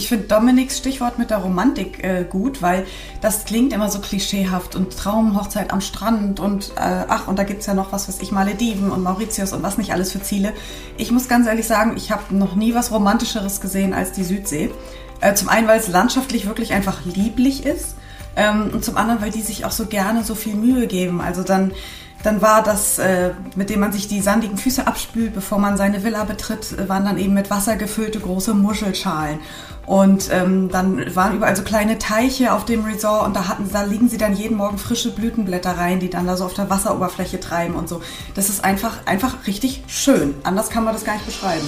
ich finde Dominiks Stichwort mit der Romantik äh, gut, weil das klingt immer so klischeehaft und Traumhochzeit am Strand und äh, ach, und da gibt's ja noch was, was ich, Malediven und Mauritius und was nicht alles für Ziele. Ich muss ganz ehrlich sagen, ich habe noch nie was Romantischeres gesehen als die Südsee. Äh, zum einen, weil es landschaftlich wirklich einfach lieblich ist. Ähm, und zum anderen, weil die sich auch so gerne so viel Mühe geben. Also dann dann war das, äh, mit dem man sich die sandigen Füße abspült, bevor man seine Villa betritt, äh, waren dann eben mit Wasser gefüllte große Muschelschalen. Und ähm, dann waren überall so kleine Teiche auf dem Resort und da hatten, da liegen sie dann jeden Morgen frische Blütenblätter rein, die dann da so auf der Wasseroberfläche treiben und so. Das ist einfach, einfach richtig schön. Anders kann man das gar nicht beschreiben.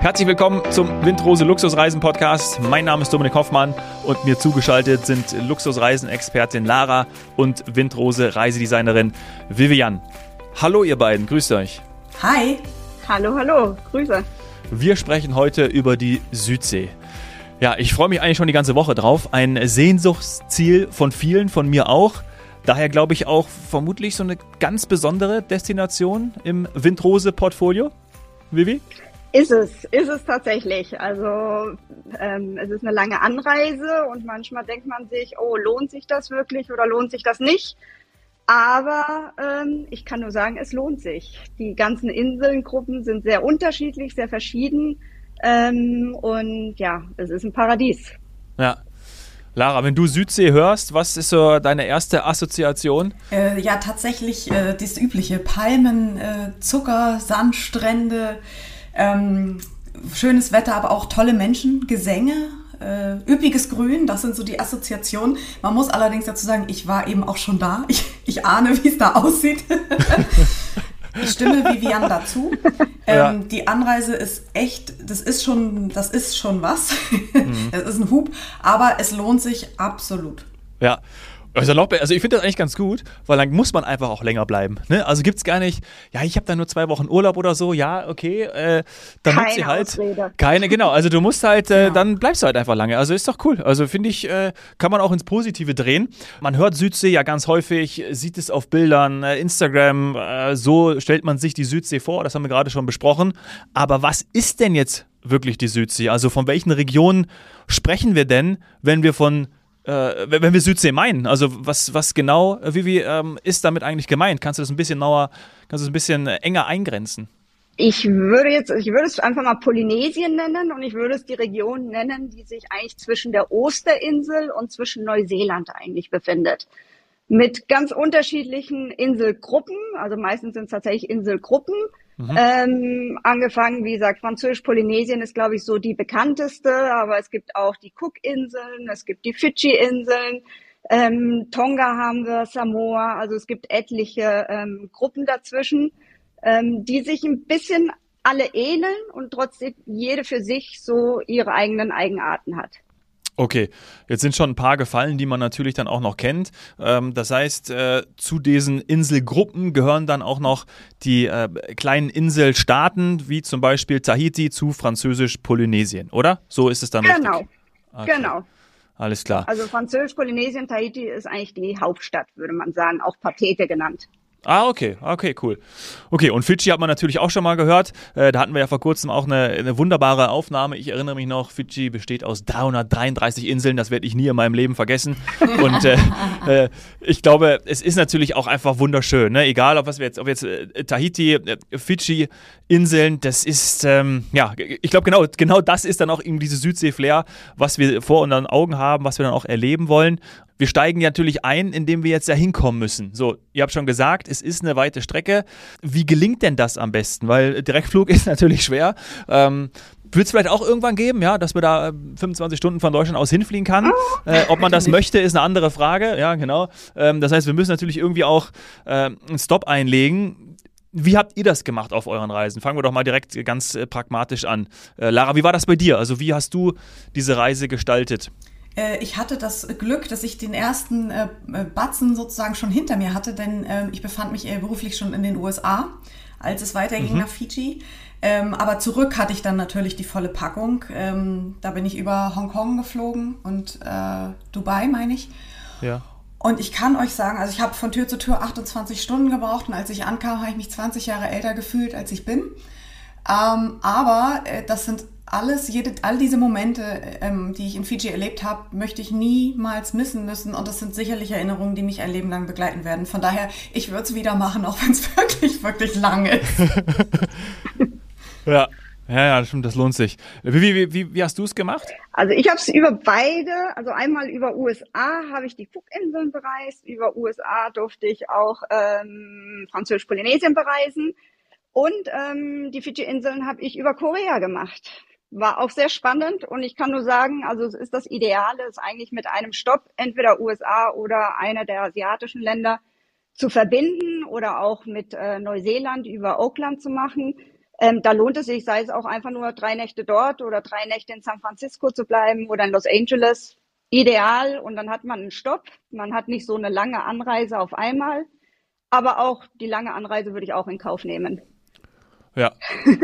Herzlich willkommen zum Windrose Luxusreisen Podcast. Mein Name ist Dominik Hoffmann und mir zugeschaltet sind Luxusreisen-Expertin Lara und Windrose Reisedesignerin Vivian. Hallo ihr beiden, grüßt euch. Hi. Hallo, hallo, Grüße. Wir sprechen heute über die Südsee. Ja, ich freue mich eigentlich schon die ganze Woche drauf. Ein Sehnsuchtsziel von vielen, von mir auch. Daher glaube ich auch vermutlich so eine ganz besondere Destination im Windrose-Portfolio. Vivi? Ist es, ist es tatsächlich. Also ähm, es ist eine lange Anreise und manchmal denkt man sich, oh, lohnt sich das wirklich oder lohnt sich das nicht? Aber ähm, ich kann nur sagen, es lohnt sich. Die ganzen Inselgruppen sind sehr unterschiedlich, sehr verschieden. Ähm, und ja, es ist ein Paradies. Ja. Lara, wenn du Südsee hörst, was ist so deine erste Assoziation? Äh, ja, tatsächlich äh, das übliche. Palmen, äh, Zucker, Sandstrände, ähm, schönes Wetter, aber auch tolle Menschen, Gesänge, äh, üppiges Grün, das sind so die Assoziationen. Man muss allerdings dazu sagen, ich war eben auch schon da. Ich, ich ahne, wie es da aussieht. ich stimme Vivian dazu. Ähm, ja. Die Anreise ist echt, das ist schon, das ist schon was. Mhm. Das ist ein Hub, aber es lohnt sich absolut. Ja. Also, also ich finde das eigentlich ganz gut, weil dann muss man einfach auch länger bleiben. Ne? Also gibt es gar nicht, ja, ich habe da nur zwei Wochen Urlaub oder so, ja, okay, äh, dann keine sie halt. Ausrede. Keine, genau. Also du musst halt, äh, ja. dann bleibst du halt einfach lange. Also ist doch cool. Also finde ich, äh, kann man auch ins Positive drehen. Man hört Südsee ja ganz häufig, sieht es auf Bildern, äh, Instagram, äh, so stellt man sich die Südsee vor, das haben wir gerade schon besprochen. Aber was ist denn jetzt wirklich die Südsee? Also von welchen Regionen sprechen wir denn, wenn wir von äh, wenn wir Südsee meinen, also was, was genau, wie, wie ähm, ist damit eigentlich gemeint? Kannst du das ein bisschen genauer, kannst du das ein bisschen enger eingrenzen? Ich würde jetzt, ich würde es einfach mal Polynesien nennen und ich würde es die Region nennen, die sich eigentlich zwischen der Osterinsel und zwischen Neuseeland eigentlich befindet. Mit ganz unterschiedlichen Inselgruppen, also meistens sind es tatsächlich Inselgruppen, Mhm. Ähm, angefangen, wie gesagt, Französisch-Polynesien ist, glaube ich, so die bekannteste, aber es gibt auch die Cook-Inseln, es gibt die Fidschi-Inseln, ähm, Tonga haben wir, Samoa, also es gibt etliche ähm, Gruppen dazwischen, ähm, die sich ein bisschen alle ähneln und trotzdem jede für sich so ihre eigenen Eigenarten hat. Okay, jetzt sind schon ein paar gefallen, die man natürlich dann auch noch kennt. Ähm, das heißt, äh, zu diesen Inselgruppen gehören dann auch noch die äh, kleinen Inselstaaten, wie zum Beispiel Tahiti zu Französisch-Polynesien, oder? So ist es dann genau. richtig? Okay. Genau. Alles klar. Also Französisch-Polynesien, Tahiti ist eigentlich die Hauptstadt, würde man sagen, auch Patete genannt. Ah, okay, okay, cool. Okay, und Fidschi hat man natürlich auch schon mal gehört. Äh, da hatten wir ja vor kurzem auch eine, eine, wunderbare Aufnahme. Ich erinnere mich noch, Fidschi besteht aus 333 Inseln. Das werde ich nie in meinem Leben vergessen. Und äh, äh, ich glaube, es ist natürlich auch einfach wunderschön. Ne? Egal, ob was wir jetzt, ob jetzt äh, Tahiti, äh, Fidschi, Inseln, das ist, ähm, ja, ich glaube, genau, genau das ist dann auch eben diese Südsee-Flair, was wir vor unseren Augen haben, was wir dann auch erleben wollen. Wir steigen natürlich ein, indem wir jetzt da hinkommen müssen. So, ihr habt schon gesagt, es ist eine weite Strecke. Wie gelingt denn das am besten? Weil Direktflug ist natürlich schwer. Ähm, wird es vielleicht auch irgendwann geben, ja, dass man da 25 Stunden von Deutschland aus hinfliegen kann. Äh, ob man das möchte, ist eine andere Frage. Ja, genau. Ähm, das heißt, wir müssen natürlich irgendwie auch äh, einen Stop einlegen. Wie habt ihr das gemacht auf euren Reisen? Fangen wir doch mal direkt ganz äh, pragmatisch an. Äh, Lara, wie war das bei dir? Also wie hast du diese Reise gestaltet? Äh, ich hatte das Glück, dass ich den ersten äh, Batzen sozusagen schon hinter mir hatte, denn äh, ich befand mich beruflich schon in den USA, als es weiterging mhm. nach Fiji. Ähm, aber zurück hatte ich dann natürlich die volle Packung. Ähm, da bin ich über Hongkong geflogen und äh, Dubai, meine ich. Ja. Und ich kann euch sagen, also ich habe von Tür zu Tür 28 Stunden gebraucht und als ich ankam, habe ich mich 20 Jahre älter gefühlt, als ich bin. Ähm, aber äh, das sind alles, jede, all diese Momente, ähm, die ich in Fiji erlebt habe, möchte ich niemals missen müssen. Und das sind sicherlich Erinnerungen, die mich ein Leben lang begleiten werden. Von daher, ich würde es wieder machen, auch wenn es wirklich, wirklich lang ist. ja. Ja, ja, das stimmt, das lohnt sich. Wie, wie, wie, wie hast du es gemacht? Also ich habe es über beide, also einmal über USA habe ich die Cookinseln bereist, über USA durfte ich auch ähm, Französisch-Polynesien bereisen und ähm, die Fidschi-Inseln habe ich über Korea gemacht. War auch sehr spannend und ich kann nur sagen, also es ist das Ideale, es eigentlich mit einem Stopp entweder USA oder einer der asiatischen Länder zu verbinden oder auch mit äh, Neuseeland über Oakland zu machen ähm, da lohnt es sich, sei es auch einfach nur drei Nächte dort oder drei Nächte in San Francisco zu bleiben oder in Los Angeles. Ideal und dann hat man einen Stopp. Man hat nicht so eine lange Anreise auf einmal. Aber auch die lange Anreise würde ich auch in Kauf nehmen. Ja,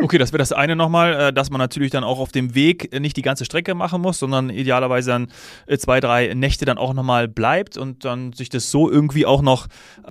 okay, das wäre das eine nochmal, äh, dass man natürlich dann auch auf dem Weg nicht die ganze Strecke machen muss, sondern idealerweise dann äh, zwei, drei Nächte dann auch nochmal bleibt und dann sich das so irgendwie auch noch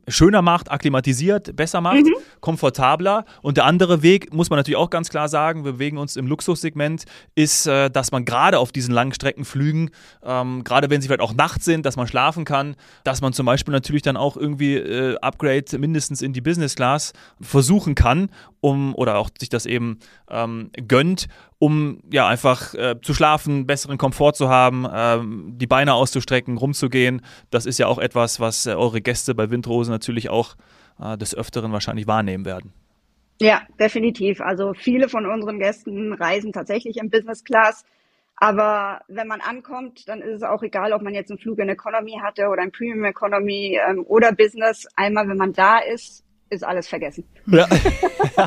schöner macht, akklimatisiert, besser macht, mhm. komfortabler. Und der andere Weg, muss man natürlich auch ganz klar sagen, wir bewegen uns im Luxussegment, ist, äh, dass man gerade auf diesen langen Streckenflügen, ähm, gerade wenn sie vielleicht auch nachts sind, dass man schlafen kann, dass man zum Beispiel natürlich dann auch irgendwie äh, Upgrade mindestens in die Business Class versuchen kann, um oder auch sich das eben ähm, gönnt, um ja einfach äh, zu schlafen, besseren Komfort zu haben, ähm, die Beine auszustrecken, rumzugehen. Das ist ja auch etwas, was äh, eure Gäste bei Windrose natürlich auch äh, des Öfteren wahrscheinlich wahrnehmen werden. Ja, definitiv. Also viele von unseren Gästen reisen tatsächlich in Business Class. Aber wenn man ankommt, dann ist es auch egal, ob man jetzt einen Flug in Economy hatte oder ein Premium Economy ähm, oder Business. Einmal, wenn man da ist, ist alles vergessen. Ja,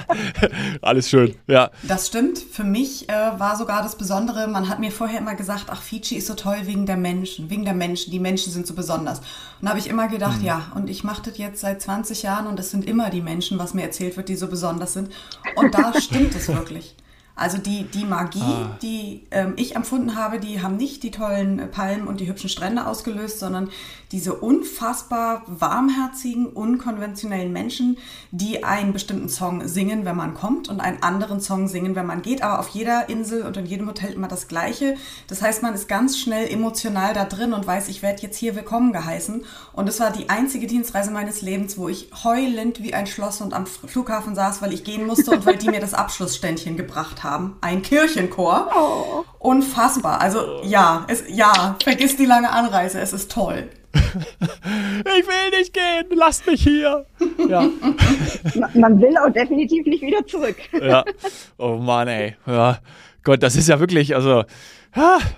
alles schön, ja. Das stimmt. Für mich äh, war sogar das Besondere, man hat mir vorher immer gesagt, ach, Fiji ist so toll wegen der Menschen, wegen der Menschen, die Menschen sind so besonders. Und da habe ich immer gedacht, mhm. ja, und ich mache das jetzt seit 20 Jahren und es sind immer die Menschen, was mir erzählt wird, die so besonders sind. Und da stimmt es wirklich. Also die, die Magie, ah. die ähm, ich empfunden habe, die haben nicht die tollen Palmen und die hübschen Strände ausgelöst, sondern diese unfassbar warmherzigen, unkonventionellen Menschen, die einen bestimmten Song singen, wenn man kommt und einen anderen Song singen, wenn man geht, aber auf jeder Insel und in jedem Hotel immer das Gleiche. Das heißt, man ist ganz schnell emotional da drin und weiß, ich werde jetzt hier willkommen geheißen. Und es war die einzige Dienstreise meines Lebens, wo ich heulend wie ein Schloss und am Flughafen saß, weil ich gehen musste und weil die mir das Abschlussständchen gebracht haben. Ein Kirchenchor. Oh. Unfassbar. Also ja, es, ja, vergiss die lange Anreise, es ist toll. ich will nicht gehen, lasst mich hier. Ja. Man will auch definitiv nicht wieder zurück. ja. Oh Mann, ey. Ja. Gott, das ist ja wirklich, also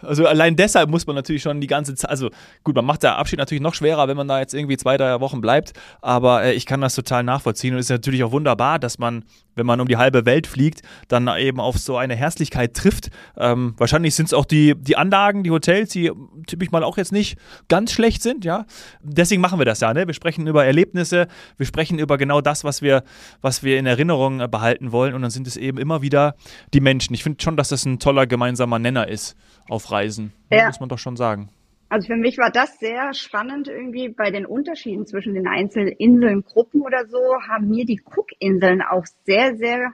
also allein deshalb muss man natürlich schon die ganze Zeit, also gut, man macht der Abschied natürlich noch schwerer, wenn man da jetzt irgendwie zwei, drei Wochen bleibt, aber äh, ich kann das total nachvollziehen und es ist natürlich auch wunderbar, dass man, wenn man um die halbe Welt fliegt, dann eben auf so eine Herzlichkeit trifft. Ähm, wahrscheinlich sind es auch die, die Anlagen, die Hotels, die typisch mal auch jetzt nicht ganz schlecht sind, ja. Deswegen machen wir das ja, ne? Wir sprechen über Erlebnisse, wir sprechen über genau das, was wir, was wir in Erinnerung äh, behalten wollen und dann sind es eben immer wieder die Menschen. Ich finde schon, dass das ein toller gemeinsamer Nenner ist auf Reisen. Ja. Muss man doch schon sagen. Also für mich war das sehr spannend irgendwie bei den Unterschieden zwischen den einzelnen Inselngruppen oder so, haben mir die Cookinseln auch sehr, sehr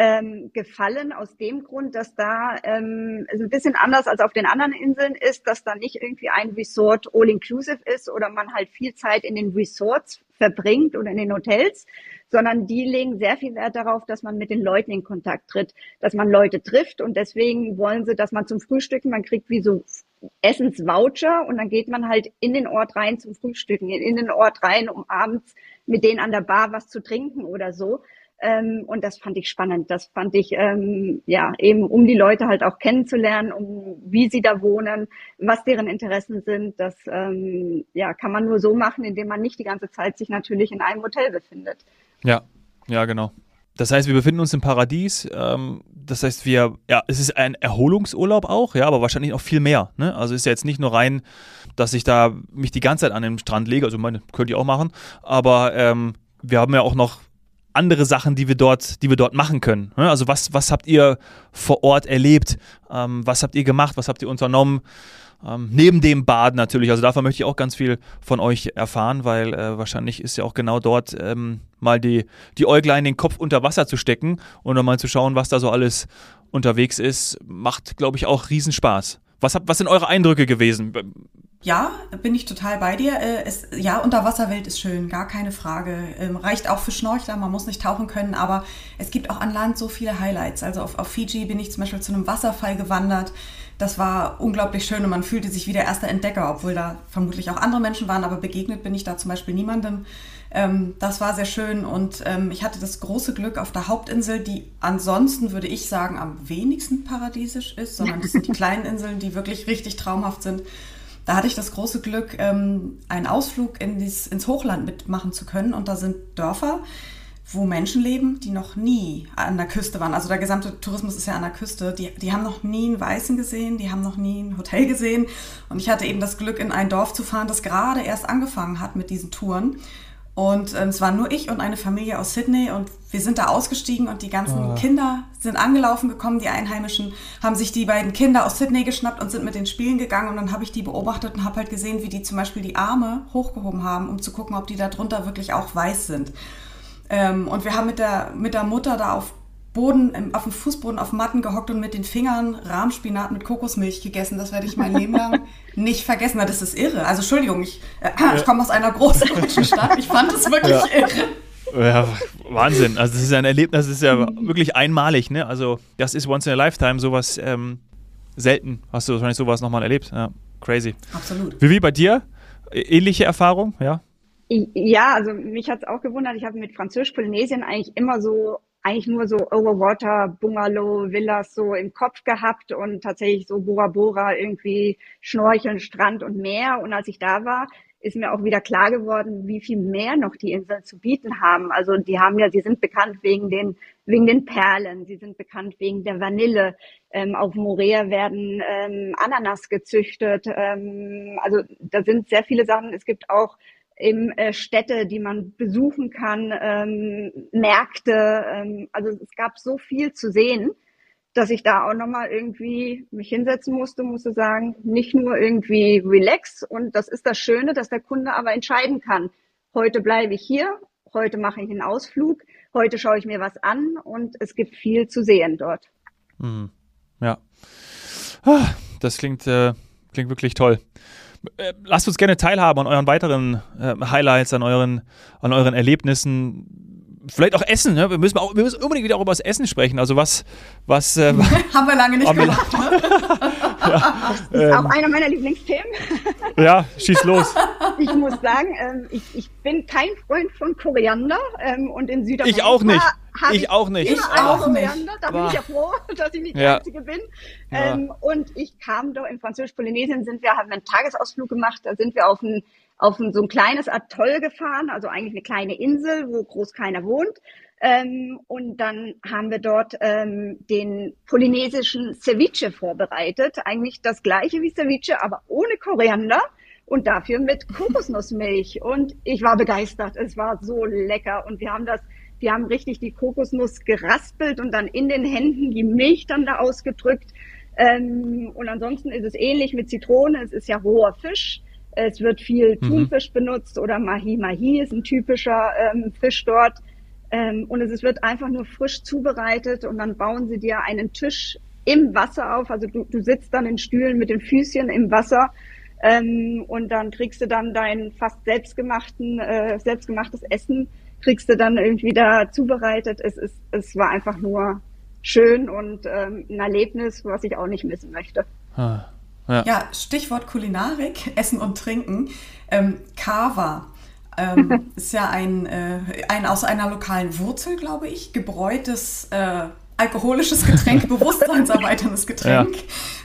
ähm, gefallen aus dem Grund, dass da ähm, es ein bisschen anders als auf den anderen Inseln ist, dass da nicht irgendwie ein Resort all-inclusive ist oder man halt viel Zeit in den Resorts verbringt oder in den Hotels, sondern die legen sehr viel Wert darauf, dass man mit den Leuten in Kontakt tritt, dass man Leute trifft und deswegen wollen sie, dass man zum Frühstücken, man kriegt wie so Essensvoucher und dann geht man halt in den Ort rein zum Frühstücken, in den Ort rein, um abends mit denen an der Bar was zu trinken oder so. Ähm, und das fand ich spannend. Das fand ich, ähm, ja, eben um die Leute halt auch kennenzulernen, um wie sie da wohnen, was deren Interessen sind. Das ähm, ja, kann man nur so machen, indem man nicht die ganze Zeit sich natürlich in einem Hotel befindet. Ja, ja, genau. Das heißt, wir befinden uns im Paradies. Ähm, das heißt, wir, ja, es ist ein Erholungsurlaub auch, ja, aber wahrscheinlich noch viel mehr. Ne? Also ist ja jetzt nicht nur rein, dass ich da mich die ganze Zeit an den Strand lege. Also meine, könnt ihr auch machen. Aber ähm, wir haben ja auch noch andere Sachen, die wir dort, die wir dort machen können. Ne? Also was, was habt ihr vor Ort erlebt? Ähm, was habt ihr gemacht? Was habt ihr unternommen? Ähm, neben dem Bad natürlich. Also davon möchte ich auch ganz viel von euch erfahren, weil äh, wahrscheinlich ist ja auch genau dort ähm, mal die, die Äuglein den Kopf unter Wasser zu stecken und dann mal zu schauen, was da so alles unterwegs ist. Macht, glaube ich, auch Riesenspaß. Was, hab, was sind eure Eindrücke gewesen? Ja, bin ich total bei dir. Äh, es, ja, Unterwasserwelt ist schön, gar keine Frage. Ähm, reicht auch für Schnorchler, man muss nicht tauchen können, aber es gibt auch an Land so viele Highlights. Also auf, auf Fiji bin ich zum Beispiel zu einem Wasserfall gewandert. Das war unglaublich schön und man fühlte sich wie der erste Entdecker, obwohl da vermutlich auch andere Menschen waren, aber begegnet bin ich da zum Beispiel niemandem. Ähm, das war sehr schön und ähm, ich hatte das große Glück auf der Hauptinsel, die ansonsten, würde ich sagen, am wenigsten paradiesisch ist, sondern das sind die kleinen Inseln, die wirklich richtig traumhaft sind. Da hatte ich das große Glück, ähm, einen Ausflug in dies, ins Hochland mitmachen zu können. Und da sind Dörfer, wo Menschen leben, die noch nie an der Küste waren. Also der gesamte Tourismus ist ja an der Küste. Die, die haben noch nie einen Weißen gesehen, die haben noch nie ein Hotel gesehen. Und ich hatte eben das Glück, in ein Dorf zu fahren, das gerade erst angefangen hat mit diesen Touren. Und ähm, es waren nur ich und eine Familie aus Sydney und wir sind da ausgestiegen und die ganzen oh. Kinder sind angelaufen gekommen. Die Einheimischen haben sich die beiden Kinder aus Sydney geschnappt und sind mit den Spielen gegangen. Und dann habe ich die beobachtet und habe halt gesehen, wie die zum Beispiel die Arme hochgehoben haben, um zu gucken, ob die da drunter wirklich auch weiß sind. Ähm, und wir haben mit der, mit der Mutter da auf Boden, auf dem Fußboden auf Matten gehockt und mit den Fingern Rahmspinat mit Kokosmilch gegessen. Das werde ich mein Leben lang nicht vergessen. Das ist irre. Also Entschuldigung, ich, äh, ich komme aus einer großen deutschen Stadt. Ich fand das wirklich ja. irre. Ja, Wahnsinn. Also das ist ja ein Erlebnis, das ist ja wirklich einmalig, ne? Also das ist once in a lifetime, sowas ähm, selten hast du wahrscheinlich sowas nochmal erlebt. Ja, crazy. Absolut. Wie, wie bei dir? Ähnliche Erfahrung, ja? Ja, also mich hat es auch gewundert. Ich habe mit Französisch-Polynesien eigentlich immer so eigentlich nur so Overwater, Bungalow, Villas so im Kopf gehabt und tatsächlich so Bora Bora irgendwie Schnorcheln, Strand und Meer. Und als ich da war, ist mir auch wieder klar geworden, wie viel mehr noch die Inseln zu bieten haben. Also die haben ja, sie sind bekannt wegen den wegen den Perlen, sie sind bekannt wegen der Vanille. Ähm, auf Morea werden ähm, Ananas gezüchtet. Ähm, also da sind sehr viele Sachen. Es gibt auch eben äh, Städte, die man besuchen kann, ähm, Märkte. Ähm, also es gab so viel zu sehen, dass ich da auch nochmal irgendwie mich hinsetzen musste, musste sagen, nicht nur irgendwie relax. Und das ist das Schöne, dass der Kunde aber entscheiden kann. Heute bleibe ich hier, heute mache ich einen Ausflug, heute schaue ich mir was an und es gibt viel zu sehen dort. Mhm. Ja. Ah, das klingt, äh, klingt wirklich toll. Äh, lasst uns gerne teilhaben an euren weiteren äh, Highlights, an euren, an euren Erlebnissen. Vielleicht auch Essen, ne? wir, müssen auch, wir müssen unbedingt wieder auch über das Essen sprechen. Also was, was äh, haben wir lange nicht gemacht. Ne? ja, das ist ähm, auch einer meiner Lieblingsthemen. ja, schieß los. Ich muss sagen, ähm, ich, ich bin kein Freund von Koriander ähm, und in Südamerika. Ich auch nicht. Ich auch nicht. Ich auch nicht. Da bin ich ja froh, dass ich nicht die ja. Einzige bin. Ja. Ähm, und ich kam doch in Französisch-Polynesien, sind wir, haben einen Tagesausflug gemacht, da sind wir auf ein, auf ein, so ein kleines Atoll gefahren, also eigentlich eine kleine Insel, wo groß keiner wohnt. Ähm, und dann haben wir dort ähm, den polynesischen Ceviche vorbereitet. Eigentlich das gleiche wie Ceviche, aber ohne Koriander und dafür mit Kokosnussmilch. Und ich war begeistert. Es war so lecker. Und wir haben das die haben richtig die Kokosnuss geraspelt und dann in den Händen die Milch dann da ausgedrückt. Ähm, und ansonsten ist es ähnlich mit Zitrone. Es ist ja roher Fisch. Es wird viel mhm. Thunfisch benutzt oder Mahi Mahi ist ein typischer ähm, Fisch dort. Ähm, und es wird einfach nur frisch zubereitet und dann bauen sie dir einen Tisch im Wasser auf. Also du, du sitzt dann in Stühlen mit den Füßchen im Wasser ähm, und dann kriegst du dann dein fast selbstgemachten, äh, selbstgemachtes Essen kriegst du dann irgendwie da zubereitet. Es, ist, es war einfach nur schön und ähm, ein Erlebnis, was ich auch nicht missen möchte. Ah, ja. ja. Stichwort Kulinarik, Essen und Trinken. Ähm, Kava ähm, ist ja ein, äh, ein aus einer lokalen Wurzel, glaube ich, gebräutes äh, alkoholisches Getränk, bewusstseinserweiterndes Getränk, ja.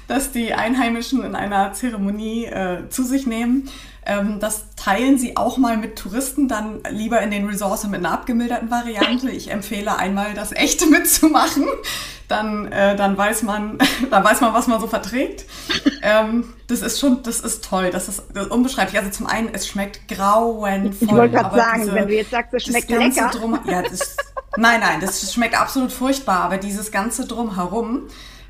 das die Einheimischen in einer Zeremonie äh, zu sich nehmen. Ähm, das teilen Sie auch mal mit Touristen, dann lieber in den Resorts mit einer abgemilderten Variante. Ich empfehle einmal das echte mitzumachen. Dann, äh, dann, weiß man, dann weiß man, was man so verträgt. Ähm, das ist schon, das ist toll. Das ist, das ist unbeschreiblich. Also zum einen, es schmeckt grauenvoll. Ich wollte gerade sagen, diese, wenn du jetzt sagst, es schmeckt lecker. Drum, ja, das, Nein, nein, das schmeckt absolut furchtbar, aber dieses ganze Drumherum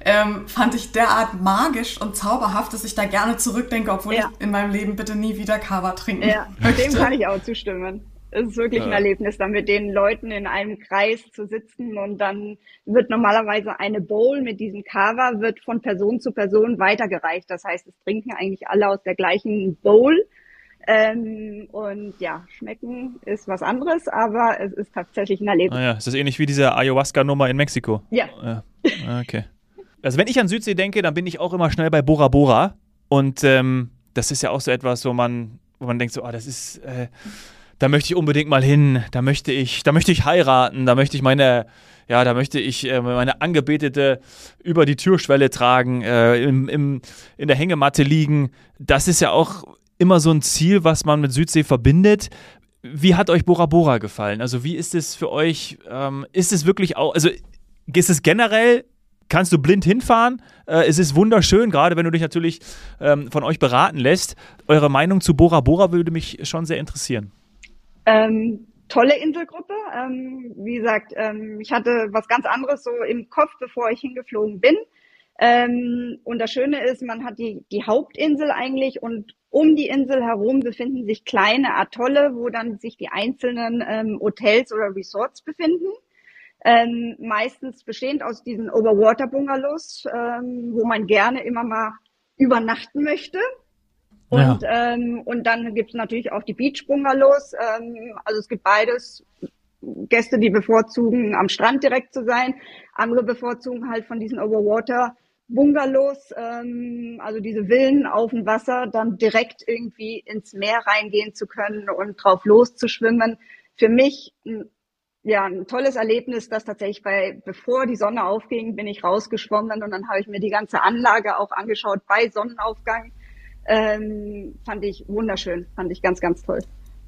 ähm, fand ich derart magisch und zauberhaft, dass ich da gerne zurückdenke, obwohl ja. ich in meinem Leben bitte nie wieder Kava trinken Ja, dem kann ich auch zustimmen. Es ist wirklich ja. ein Erlebnis, dann mit den Leuten in einem Kreis zu sitzen und dann wird normalerweise eine Bowl mit diesem Kava wird von Person zu Person weitergereicht. Das heißt, es trinken eigentlich alle aus der gleichen Bowl. Ähm, und ja, schmecken ist was anderes, aber es ist tatsächlich ein Erlebnis. Ah ja, ist das ähnlich wie diese Ayahuasca-Nummer in Mexiko? Ja. ja. Ah, okay. Also wenn ich an Südsee denke, dann bin ich auch immer schnell bei Bora Bora. Und ähm, das ist ja auch so etwas, wo man, wo man denkt, so, ah, das ist, äh, da möchte ich unbedingt mal hin, da möchte ich, da möchte ich heiraten, da möchte ich meine, ja, da möchte ich äh, meine Angebetete über die Türschwelle tragen, äh, im, im, in der Hängematte liegen. Das ist ja auch immer so ein Ziel, was man mit Südsee verbindet. Wie hat euch Bora Bora gefallen? Also wie ist es für euch? Ähm, ist es wirklich auch, also ist es generell kannst du blind hinfahren. Äh, es ist wunderschön, gerade wenn du dich natürlich ähm, von euch beraten lässt. Eure Meinung zu Bora Bora würde mich schon sehr interessieren. Ähm, tolle Inselgruppe. Ähm, wie gesagt, ähm, ich hatte was ganz anderes so im Kopf, bevor ich hingeflogen bin. Ähm, und das Schöne ist, man hat die, die Hauptinsel eigentlich und um die Insel herum befinden sich kleine Atolle, wo dann sich die einzelnen ähm, Hotels oder Resorts befinden. Ähm, meistens bestehend aus diesen Overwater-Bungalows, ähm, wo man gerne immer mal übernachten möchte. Und, ja. ähm, und dann gibt es natürlich auch die Beach-Bungalows. Ähm, also es gibt beides. Gäste, die bevorzugen, am Strand direkt zu sein. Andere bevorzugen halt von diesen Overwater Bungalows, ähm, also diese Villen auf dem Wasser, dann direkt irgendwie ins Meer reingehen zu können und drauf loszuschwimmen. Für mich ja, ein tolles Erlebnis, dass tatsächlich bei, bevor die Sonne aufging, bin ich rausgeschwommen und dann habe ich mir die ganze Anlage auch angeschaut bei Sonnenaufgang. Ähm, fand ich wunderschön, fand ich ganz, ganz toll.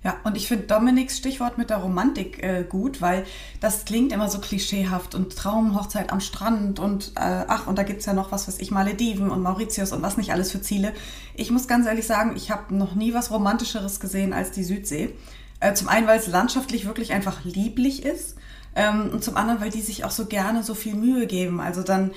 Ja, und ich finde Dominiks Stichwort mit der Romantik äh, gut, weil das klingt immer so klischeehaft und Traumhochzeit am Strand und äh, ach, und da gibt's ja noch was, was ich, Malediven und Mauritius und was nicht alles für Ziele. Ich muss ganz ehrlich sagen, ich habe noch nie was Romantischeres gesehen als die Südsee. Äh, zum einen, weil es landschaftlich wirklich einfach lieblich ist ähm, und zum anderen, weil die sich auch so gerne so viel Mühe geben. Also dann,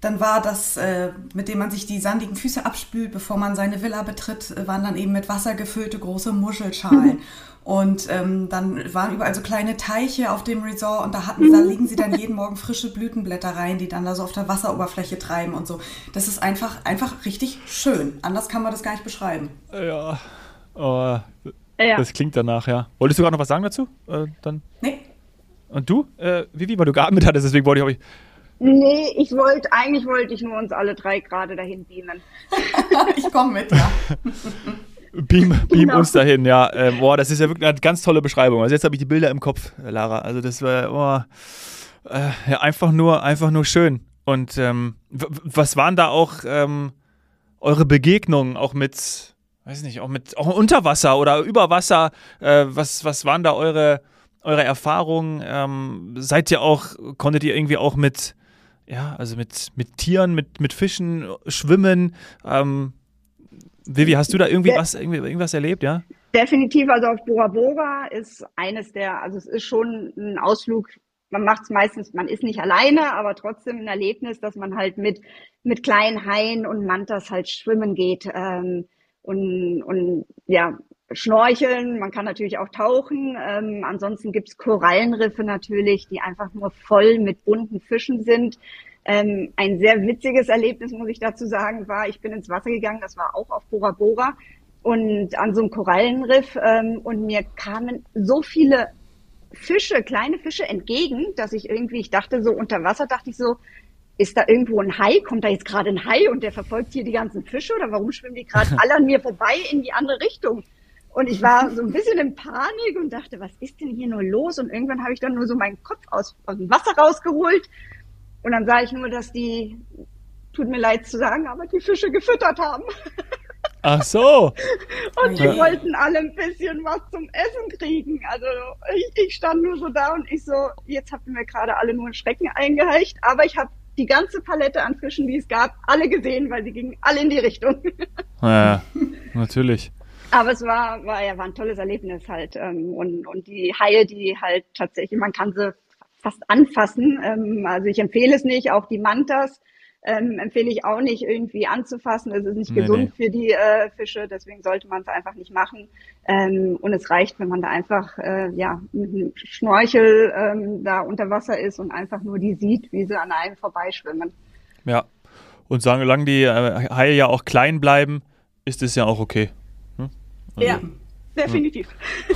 dann war das, äh, mit dem man sich die sandigen Füße abspült, bevor man seine Villa betritt, äh, waren dann eben mit Wasser gefüllte große Muschelschalen. Und ähm, dann waren überall so kleine Teiche auf dem Resort und da hatten, da legen sie dann jeden Morgen frische Blütenblätter rein, die dann da so auf der Wasseroberfläche treiben und so. Das ist einfach, einfach richtig schön. Anders kann man das gar nicht beschreiben. Ja. Oh, ja. Das klingt danach, ja. Wolltest du gerade noch was sagen dazu? Äh, dann? Nee. Und du, äh, Vivi, weil du geatmet hattest, deswegen wollte ich euch. Nee, ich wollte, eigentlich wollte ich nur uns alle drei gerade dahin beamen. ich komme mit, ja. beam, beam genau. uns dahin, ja. Äh, boah, das ist ja wirklich eine ganz tolle Beschreibung. Also jetzt habe ich die Bilder im Kopf, Lara. Also das war, boah, äh, ja, einfach nur, einfach nur schön. Und ähm, was waren da auch ähm, eure Begegnungen auch mit weiß nicht, auch mit auch unter Wasser oder über Wasser. Äh, was, was waren da eure, eure Erfahrungen? Ähm, seid ihr auch, konntet ihr irgendwie auch mit, ja, also mit, mit Tieren, mit, mit Fischen schwimmen? Ähm, Vivi, hast du da irgendwie De was, irgendwie, irgendwas erlebt, ja? Definitiv, also auf Bora Bora ist eines der, also es ist schon ein Ausflug, man macht es meistens, man ist nicht alleine, aber trotzdem ein Erlebnis, dass man halt mit, mit kleinen Haien und Mantas halt schwimmen geht. Ähm, und, und ja, schnorcheln, man kann natürlich auch tauchen. Ähm, ansonsten gibt's Korallenriffe natürlich, die einfach nur voll mit bunten Fischen sind. Ähm, ein sehr witziges Erlebnis, muss ich dazu sagen, war, ich bin ins Wasser gegangen, das war auch auf Bora Bora und an so einem Korallenriff ähm, und mir kamen so viele Fische, kleine Fische entgegen, dass ich irgendwie, ich dachte so unter Wasser, dachte ich so, ist da irgendwo ein Hai? Kommt da jetzt gerade ein Hai und der verfolgt hier die ganzen Fische oder warum schwimmen die gerade alle an mir vorbei in die andere Richtung? Und ich war so ein bisschen in Panik und dachte, was ist denn hier nur los? Und irgendwann habe ich dann nur so meinen Kopf aus, aus dem Wasser rausgeholt und dann sah ich nur, dass die, tut mir leid zu sagen, aber die Fische gefüttert haben. Ach so. und die wollten alle ein bisschen was zum Essen kriegen. Also ich, ich stand nur so da und ich so, jetzt habt ihr mir gerade alle nur einen Schrecken eingeheicht, aber ich habe die ganze Palette an Fischen, die es gab, alle gesehen, weil sie gingen alle in die Richtung. Ja, natürlich. Aber es war, war, ja, war ein tolles Erlebnis halt. Ähm, und, und die Haie, die halt tatsächlich, man kann sie fast anfassen. Ähm, also ich empfehle es nicht, auch die Mantas ähm, empfehle ich auch nicht irgendwie anzufassen. Es ist nicht nee, gesund nee. für die äh, Fische, deswegen sollte man es einfach nicht machen. Ähm, und es reicht, wenn man da einfach äh, ja mit einem Schnorchel ähm, da unter Wasser ist und einfach nur die sieht, wie sie an einem vorbeischwimmen. Ja. Und solange die äh, Haie ja auch klein bleiben, ist es ja auch okay. Hm? Also, ja, definitiv.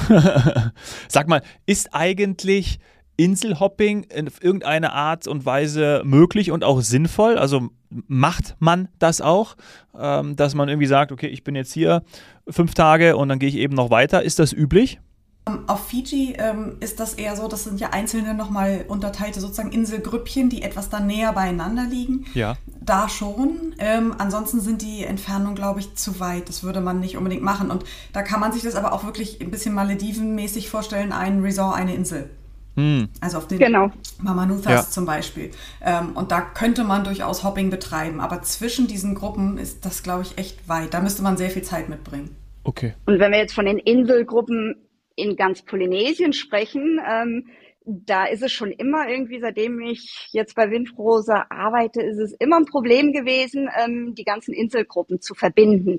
Sag mal, ist eigentlich Inselhopping in irgendeiner Art und Weise möglich und auch sinnvoll? Also macht man das auch, ähm, dass man irgendwie sagt, okay, ich bin jetzt hier fünf Tage und dann gehe ich eben noch weiter. Ist das üblich? Ähm, auf Fiji ähm, ist das eher so, das sind ja einzelne nochmal unterteilte sozusagen Inselgrüppchen, die etwas dann näher beieinander liegen. Ja. Da schon. Ähm, ansonsten sind die Entfernungen, glaube ich, zu weit. Das würde man nicht unbedingt machen. Und da kann man sich das aber auch wirklich ein bisschen Malediven-mäßig vorstellen, ein Resort, eine Insel. Hm. Also auf den genau. Mamanuthas ja. zum Beispiel. Ähm, und da könnte man durchaus Hopping betreiben. Aber zwischen diesen Gruppen ist das, glaube ich, echt weit. Da müsste man sehr viel Zeit mitbringen. Okay. Und wenn wir jetzt von den Inselgruppen in ganz Polynesien sprechen, ähm, da ist es schon immer irgendwie, seitdem ich jetzt bei Windrose arbeite, ist es immer ein Problem gewesen, ähm, die ganzen Inselgruppen zu verbinden.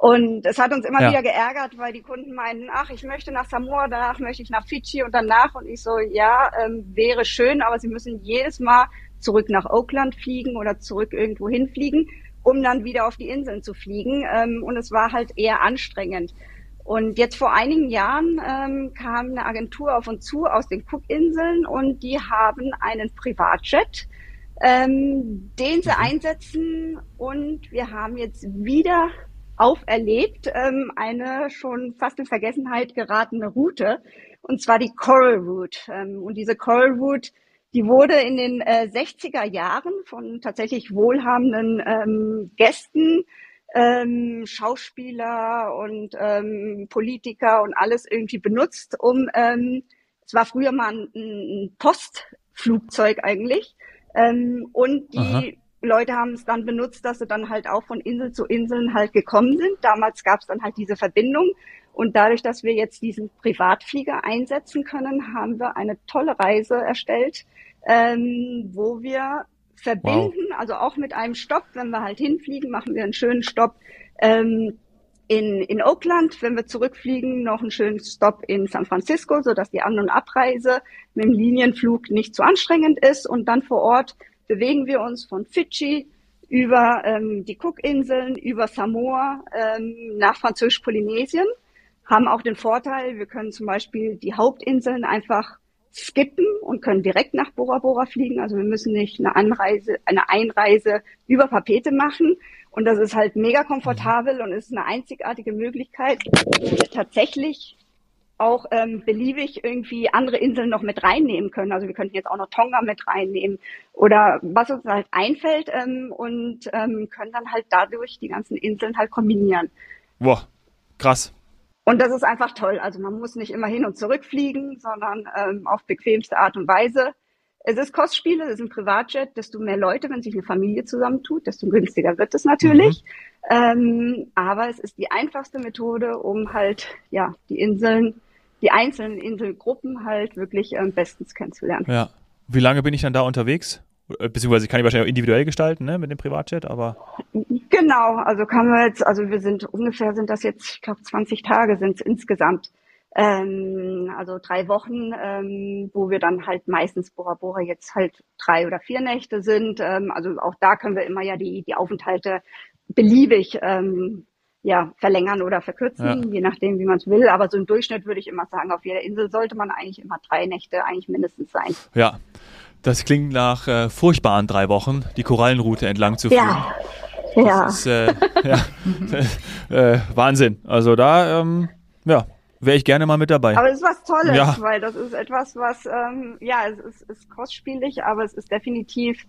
Und es hat uns immer ja. wieder geärgert, weil die Kunden meinten, ach, ich möchte nach Samoa, danach möchte ich nach Fidschi und danach. Und ich so, ja, ähm, wäre schön, aber sie müssen jedes Mal zurück nach Oakland fliegen oder zurück irgendwo hinfliegen, um dann wieder auf die Inseln zu fliegen. Ähm, und es war halt eher anstrengend. Und jetzt vor einigen Jahren ähm, kam eine Agentur auf uns zu aus den Cookinseln und die haben einen Privatjet, ähm, den sie mhm. einsetzen. Und wir haben jetzt wieder auferlebt, ähm, eine schon fast in Vergessenheit geratene Route, und zwar die Coral Route. Ähm, und diese Coral Route, die wurde in den äh, 60er Jahren von tatsächlich wohlhabenden ähm, Gästen, ähm, Schauspieler und ähm, Politiker und alles irgendwie benutzt, um, ähm, es war früher mal ein, ein Postflugzeug eigentlich, ähm, und die Aha. Leute haben es dann benutzt, dass sie dann halt auch von Insel zu Inseln halt gekommen sind. Damals gab es dann halt diese Verbindung. Und dadurch, dass wir jetzt diesen Privatflieger einsetzen können, haben wir eine tolle Reise erstellt, ähm, wo wir verbinden, wow. also auch mit einem Stopp, wenn wir halt hinfliegen, machen wir einen schönen Stopp ähm, in, in Oakland, wenn wir zurückfliegen, noch einen schönen Stopp in San Francisco, sodass die An- und Abreise mit dem Linienflug nicht zu anstrengend ist und dann vor Ort bewegen wir uns von Fidschi über ähm, die Cookinseln, über Samoa ähm, nach Französisch-Polynesien, haben auch den Vorteil, wir können zum Beispiel die Hauptinseln einfach skippen und können direkt nach Bora Bora fliegen. Also wir müssen nicht eine Anreise, eine Einreise über Papete machen. Und das ist halt mega komfortabel und ist eine einzigartige Möglichkeit, tatsächlich auch ähm, beliebig irgendwie andere Inseln noch mit reinnehmen können. Also wir könnten jetzt auch noch Tonga mit reinnehmen oder was uns halt einfällt ähm, und ähm, können dann halt dadurch die ganzen Inseln halt kombinieren. Boah, krass. Und das ist einfach toll. Also man muss nicht immer hin und zurück fliegen, sondern ähm, auf bequemste Art und Weise. Es ist Kostspiele, es ist ein Privatjet. Desto mehr Leute, wenn sich eine Familie zusammentut, desto günstiger wird es natürlich. Mhm. Ähm, aber es ist die einfachste Methode, um halt ja die Inseln die einzelnen Inselgruppen halt wirklich ähm, bestens kennenzulernen. Ja. Wie lange bin ich dann da unterwegs? Äh, beziehungsweise ich kann die wahrscheinlich auch individuell gestalten, ne, mit dem Privatjet, aber. Genau, also kann man jetzt, also wir sind ungefähr sind das jetzt, ich glaube 20 Tage sind es insgesamt. Ähm, also drei Wochen, ähm, wo wir dann halt meistens Bora Bora jetzt halt drei oder vier Nächte sind. Ähm, also auch da können wir immer ja die, die Aufenthalte beliebig ähm, ja, verlängern oder verkürzen, ja. je nachdem, wie man es will. Aber so im Durchschnitt würde ich immer sagen, auf jeder Insel sollte man eigentlich immer drei Nächte eigentlich mindestens sein. Ja, das klingt nach äh, furchtbaren drei Wochen, die Korallenroute entlang zu führen. Ja. Ja. Ist, äh, ja. äh, Wahnsinn. Also da, ähm, ja, wäre ich gerne mal mit dabei. Aber es ist was Tolles, ja. weil das ist etwas, was, ähm, ja, es ist, ist kostspielig, aber es ist definitiv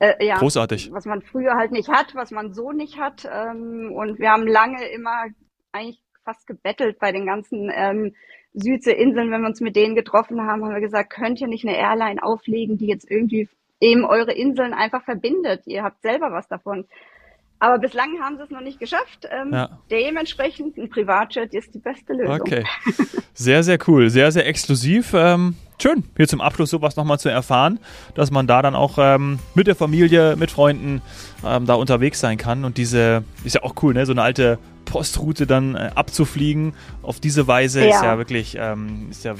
äh, ja, Großartig. Was man früher halt nicht hat, was man so nicht hat. Ähm, und wir haben lange immer eigentlich fast gebettelt bei den ganzen ähm, Südseeinseln, wenn wir uns mit denen getroffen haben, haben wir gesagt, könnt ihr nicht eine Airline auflegen, die jetzt irgendwie eben eure Inseln einfach verbindet. Ihr habt selber was davon. Aber bislang haben sie es noch nicht geschafft. Ähm, Ja. Dementsprechend ein Privatjet ist die beste Lösung. Okay. Sehr, sehr cool. Sehr, sehr exklusiv. Ähm, schön, hier zum Abschluss sowas nochmal zu erfahren, dass man da dann auch ähm, mit der Familie, mit Freunden ähm, da unterwegs sein kann. Und diese, ist ja auch cool, ne? So eine alte Postroute dann äh, abzufliegen auf diese Weise ist Ja. ja wirklich ähm, ist ja äh,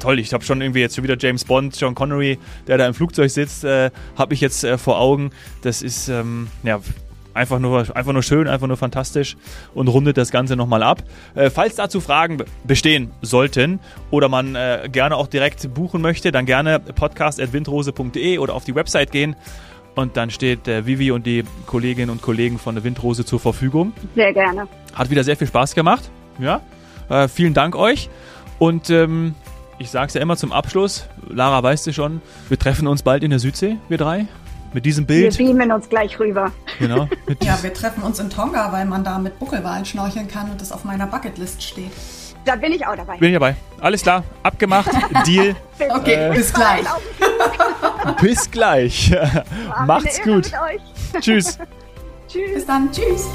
toll. Ich habe schon irgendwie jetzt schon wieder James Bond, John Connery, der da im Flugzeug sitzt, äh, habe ich jetzt äh, vor Augen. Das ist ähm, ja einfach nur einfach nur schön, einfach nur fantastisch und rundet das Ganze nochmal ab. Äh, falls dazu Fragen be- bestehen sollten oder man äh, gerne auch direkt buchen möchte, dann gerne podcast@windrose.de oder auf die Website gehen. Und dann steht äh, Vivi und die Kolleginnen und Kollegen von der Windrose zur Verfügung. Sehr gerne. Hat wieder sehr viel Spaß gemacht. Ja. Äh, vielen Dank euch. Und ähm, ich sage es ja immer zum Abschluss. Lara, weißt du schon, wir treffen uns bald in der Südsee, wir drei. Mit diesem Wir Bild. beamen uns gleich rüber. Genau. Ja, wir treffen uns in Tonga, weil man da mit Buckelwalen schnorcheln kann und das auf meiner Bucketlist steht. Da bin ich auch dabei. Bin ich dabei. Alles klar. Abgemacht. Deal. Okay, bis gleich. Bis gleich. Macht's gut. Tschüss. Tschüss. Bis dann. Tschüss.